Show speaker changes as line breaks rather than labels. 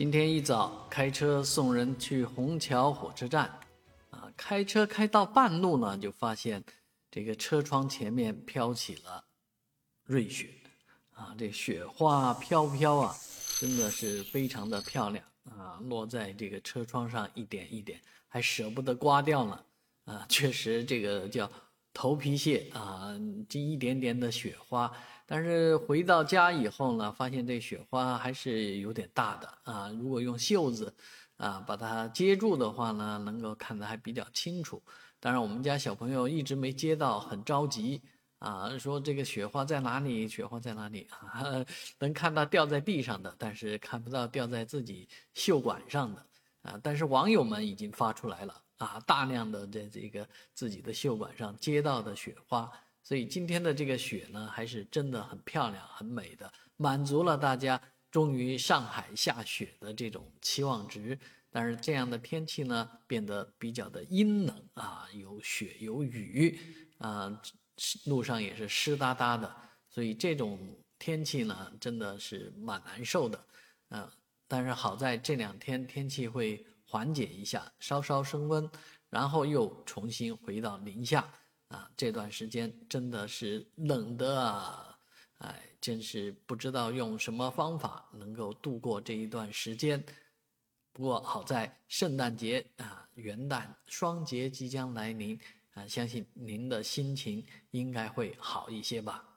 今天一早开车送人去虹桥火车站，啊，开车开到半路呢，就发现这个车窗前面飘起了瑞雪，啊，这雪花飘飘啊，真的是非常的漂亮啊，落在这个车窗上一点一点，还舍不得刮掉呢，啊，确实这个叫。头皮屑啊，这一点点的雪花，但是回到家以后呢，发现这雪花还是有点大的啊。如果用袖子啊把它接住的话呢，能够看得还比较清楚。当然，我们家小朋友一直没接到，很着急啊，说这个雪花在哪里？雪花在哪里？啊 能看到掉在地上的，但是看不到掉在自己袖管上的啊。但是网友们已经发出来了。啊，大量的在这个自己的袖管上接到的雪花，所以今天的这个雪呢，还是真的很漂亮、很美的，满足了大家终于上海下雪的这种期望值。但是这样的天气呢，变得比较的阴冷啊，有雪有雨啊，路上也是湿哒哒的，所以这种天气呢，真的是蛮难受的。嗯，但是好在这两天天气会。缓解一下，稍稍升温，然后又重新回到零下啊！这段时间真的是冷的啊！哎，真是不知道用什么方法能够度过这一段时间。不过好在圣诞节啊、元旦双节即将来临啊，相信您的心情应该会好一些吧。